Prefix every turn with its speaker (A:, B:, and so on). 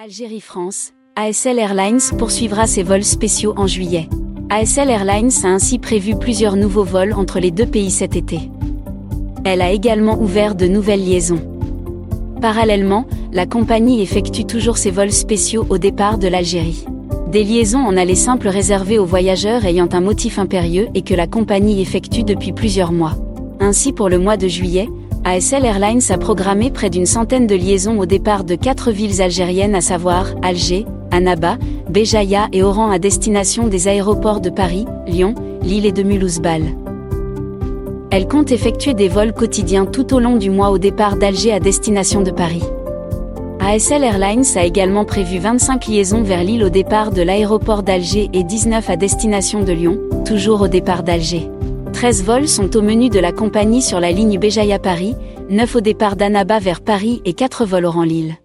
A: Algérie-France, ASL Airlines poursuivra ses vols spéciaux en juillet. ASL Airlines a ainsi prévu plusieurs nouveaux vols entre les deux pays cet été. Elle a également ouvert de nouvelles liaisons. Parallèlement, la compagnie effectue toujours ses vols spéciaux au départ de l'Algérie. Des liaisons en aller simple réservées aux voyageurs ayant un motif impérieux et que la compagnie effectue depuis plusieurs mois. Ainsi pour le mois de juillet, ASL Airlines a programmé près d'une centaine de liaisons au départ de quatre villes algériennes à savoir Alger, Annaba, Béjaïa et Oran à destination des aéroports de Paris, Lyon, Lille et de Mulhouse-Bâle. Elle compte effectuer des vols quotidiens tout au long du mois au départ d'Alger à destination de Paris. ASL Airlines a également prévu 25 liaisons vers Lille au départ de l'aéroport d'Alger et 19 à destination de Lyon, toujours au départ d'Alger. 13 vols sont au menu de la compagnie sur la ligne Béjaïa Paris, 9 au départ d'Annaba vers Paris et 4 vols Oran Lille.